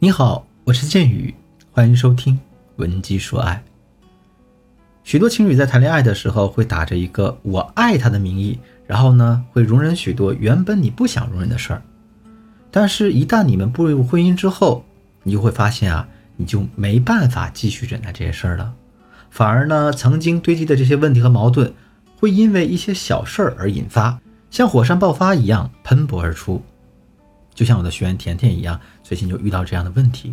你好，我是剑宇，欢迎收听《文姬说爱》。许多情侣在谈恋爱的时候，会打着一个“我爱他”的名义，然后呢，会容忍许多原本你不想容忍的事儿。但是，一旦你们步入婚姻之后，你就会发现啊，你就没办法继续忍耐这些事儿了，反而呢，曾经堆积的这些问题和矛盾，会因为一些小事儿而引发，像火山爆发一样喷薄而出。就像我的学员甜甜一样，最近就遇到这样的问题。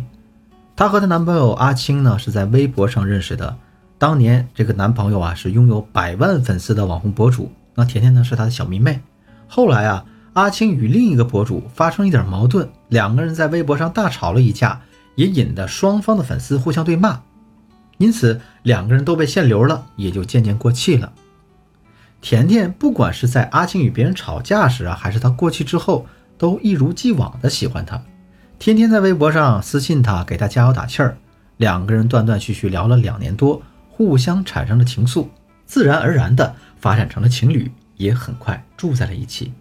她和她男朋友阿青呢是在微博上认识的。当年这个男朋友啊是拥有百万粉丝的网红博主，那甜甜呢是他的小迷妹。后来啊，阿青与另一个博主发生一点矛盾，两个人在微博上大吵了一架，也引得双方的粉丝互相对骂，因此两个人都被限流了，也就渐渐过气了。甜甜不管是在阿青与别人吵架时啊，还是他过气之后。都一如既往的喜欢他，天天在微博上私信他，给他加油打气儿。两个人断断续续聊了两年多，互相产生了情愫，自然而然的发展成了情侣，也很快住在了一起。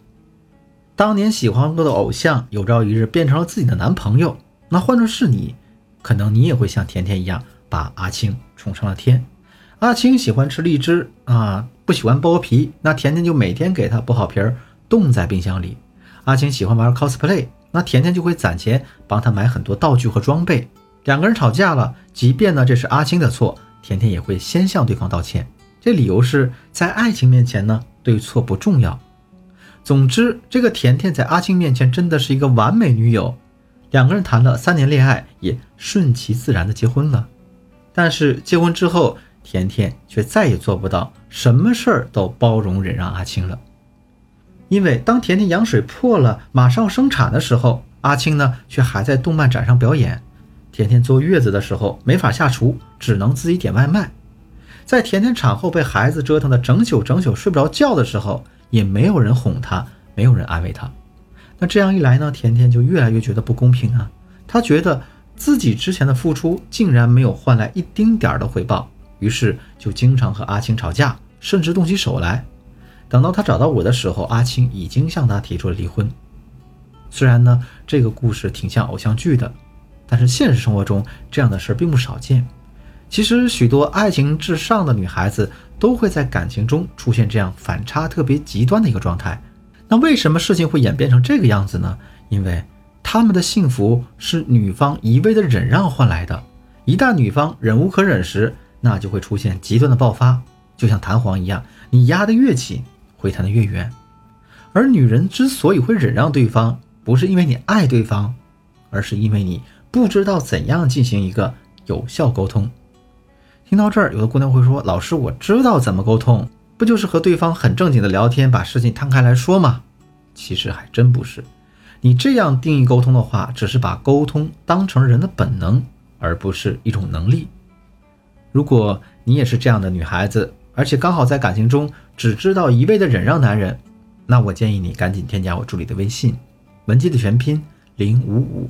当年喜欢过的偶像，有朝一日变成了自己的男朋友，那换作是你，可能你也会像甜甜一样，把阿青宠上了天。阿青喜欢吃荔枝啊，不喜欢剥皮，那甜甜就每天给他剥好皮儿，冻在冰箱里。阿青喜欢玩 cosplay，那甜甜就会攒钱帮他买很多道具和装备。两个人吵架了，即便呢这是阿青的错，甜甜也会先向对方道歉。这理由是在爱情面前呢，对错不重要。总之，这个甜甜在阿青面前真的是一个完美女友。两个人谈了三年恋爱，也顺其自然的结婚了。但是结婚之后，甜甜却再也做不到什么事儿都包容忍让阿青了。因为当甜甜羊水破了，马上生产的时候，阿青呢却还在动漫展上表演。甜甜坐月子的时候没法下厨，只能自己点外卖。在甜甜产后被孩子折腾的整宿整宿睡不着觉的时候，也没有人哄她，没有人安慰她。那这样一来呢，甜甜就越来越觉得不公平啊。她觉得自己之前的付出竟然没有换来一丁点儿的回报，于是就经常和阿青吵架，甚至动起手来。等到他找到我的时候，阿青已经向他提出了离婚。虽然呢，这个故事挺像偶像剧的，但是现实生活中这样的事并不少见。其实，许多爱情至上的女孩子都会在感情中出现这样反差特别极端的一个状态。那为什么事情会演变成这个样子呢？因为他们的幸福是女方一味的忍让换来的。一旦女方忍无可忍时，那就会出现极端的爆发，就像弹簧一样，你压得越紧。会谈的越远，而女人之所以会忍让对方，不是因为你爱对方，而是因为你不知道怎样进行一个有效沟通。听到这儿，有的姑娘会说：“老师，我知道怎么沟通，不就是和对方很正经的聊天，把事情摊开来说吗？”其实还真不是。你这样定义沟通的话，只是把沟通当成人的本能，而不是一种能力。如果你也是这样的女孩子，而且刚好在感情中只知道一味的忍让男人，那我建议你赶紧添加我助理的微信，文姬的全拼零五五，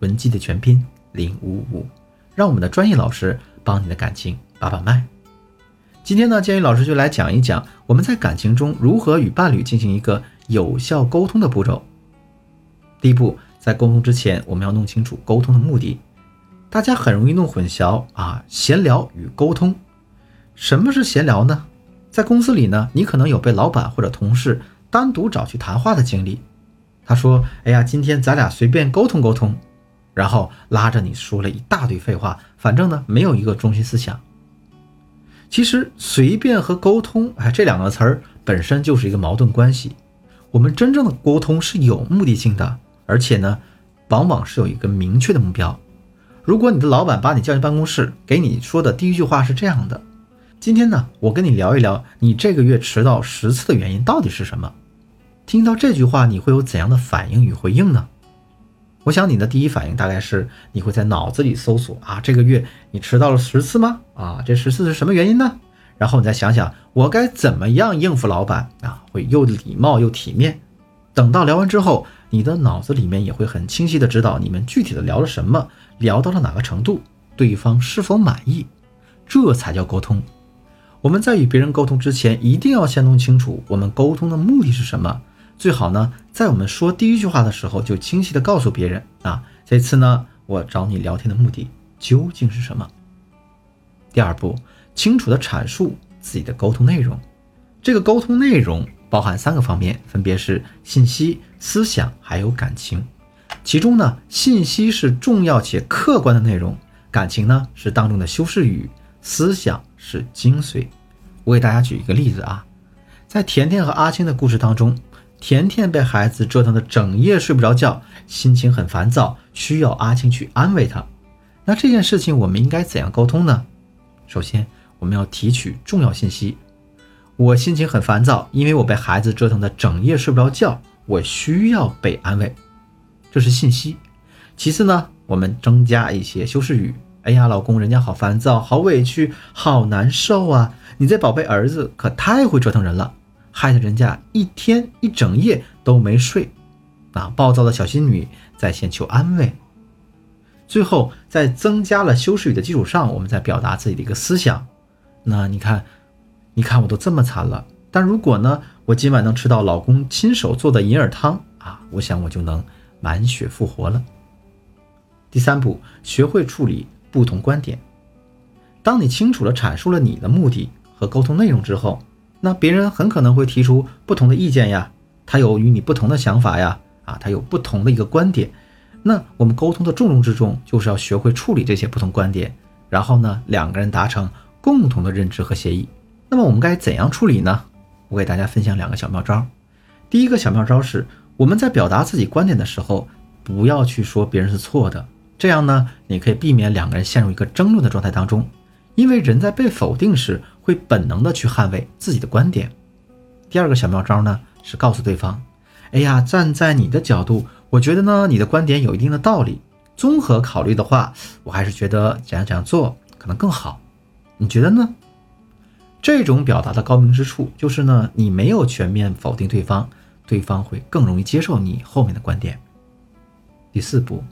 文姬的全拼零五五，让我们的专业老师帮你的感情把把脉。今天呢，建宇老师就来讲一讲我们在感情中如何与伴侣进行一个有效沟通的步骤。第一步，在沟通之前，我们要弄清楚沟通的目的。大家很容易弄混淆啊，闲聊与沟通。什么是闲聊呢？在公司里呢，你可能有被老板或者同事单独找去谈话的经历。他说：“哎呀，今天咱俩随便沟通沟通。”然后拉着你说了一大堆废话，反正呢没有一个中心思想。其实“随便”和“沟通”哎这两个词儿本身就是一个矛盾关系。我们真正的沟通是有目的性的，而且呢，往往是有一个明确的目标。如果你的老板把你叫进办公室，给你说的第一句话是这样的。今天呢，我跟你聊一聊你这个月迟到十次的原因到底是什么？听到这句话，你会有怎样的反应与回应呢？我想你的第一反应大概是你会在脑子里搜索啊，这个月你迟到了十次吗？啊，这十次是什么原因呢？然后你再想想我该怎么样应付老板啊，会又礼貌又体面。等到聊完之后，你的脑子里面也会很清晰的知道你们具体的聊了什么，聊到了哪个程度，对方是否满意，这才叫沟通。我们在与别人沟通之前，一定要先弄清楚我们沟通的目的是什么。最好呢，在我们说第一句话的时候，就清晰的告诉别人啊，这次呢，我找你聊天的目的究竟是什么。第二步，清楚的阐述自己的沟通内容。这个沟通内容包含三个方面，分别是信息、思想还有感情。其中呢，信息是重要且客观的内容，感情呢是当中的修饰语，思想是精髓。我给大家举一个例子啊，在甜甜和阿青的故事当中，甜甜被孩子折腾的整夜睡不着觉，心情很烦躁，需要阿青去安慰她。那这件事情我们应该怎样沟通呢？首先，我们要提取重要信息。我心情很烦躁，因为我被孩子折腾的整夜睡不着觉，我需要被安慰，这是信息。其次呢，我们增加一些修饰语。哎呀，老公，人家好烦躁，好委屈，好难受啊！你这宝贝儿子可太会折腾人了，害得人家一天一整夜都没睡。啊，暴躁的小仙女在线求安慰。最后，在增加了修饰语的基础上，我们在表达自己的一个思想。那你看，你看我都这么惨了，但如果呢，我今晚能吃到老公亲手做的银耳汤啊，我想我就能满血复活了。第三步，学会处理不同观点。当你清楚地阐述了你的目的和沟通内容之后，那别人很可能会提出不同的意见呀，他有与你不同的想法呀，啊，他有不同的一个观点。那我们沟通的重中之重就是要学会处理这些不同观点，然后呢，两个人达成共同的认知和协议。那么我们该怎样处理呢？我给大家分享两个小妙招。第一个小妙招是，我们在表达自己观点的时候，不要去说别人是错的，这样呢，你可以避免两个人陷入一个争论的状态当中。因为人在被否定时，会本能的去捍卫自己的观点。第二个小妙招呢，是告诉对方，哎呀，站在你的角度。我觉得呢，你的观点有一定的道理。综合考虑的话，我还是觉得怎样怎样做可能更好。你觉得呢？这种表达的高明之处就是呢，你没有全面否定对方，对方会更容易接受你后面的观点。第四步，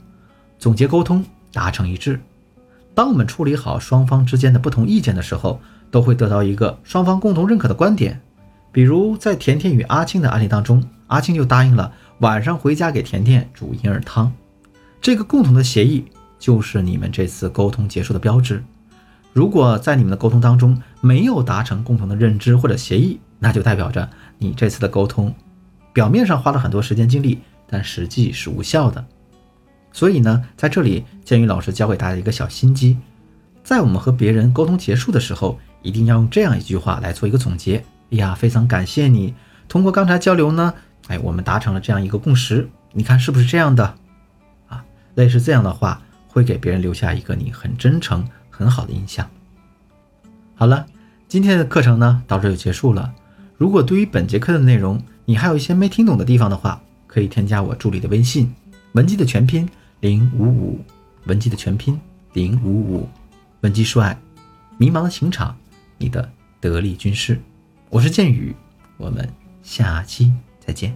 总结沟通，达成一致。当我们处理好双方之间的不同意见的时候，都会得到一个双方共同认可的观点。比如在甜甜与阿青的案例当中，阿青就答应了。晚上回家给甜甜煮银耳汤，这个共同的协议就是你们这次沟通结束的标志。如果在你们的沟通当中没有达成共同的认知或者协议，那就代表着你这次的沟通表面上花了很多时间精力，但实际是无效的。所以呢，在这里建宇老师教给大家一个小心机，在我们和别人沟通结束的时候，一定要用这样一句话来做一个总结。哎呀，非常感谢你，通过刚才交流呢。哎，我们达成了这样一个共识，你看是不是这样的？啊，类似这样的话，会给别人留下一个你很真诚、很好的印象。好了，今天的课程呢，到这就结束了。如果对于本节课的内容，你还有一些没听懂的地方的话，可以添加我助理的微信，文姬的全拼零五五，文姬的全拼零五五，文姬说爱，迷茫的情场，你的得力军师，我是剑宇，我们下期。再见。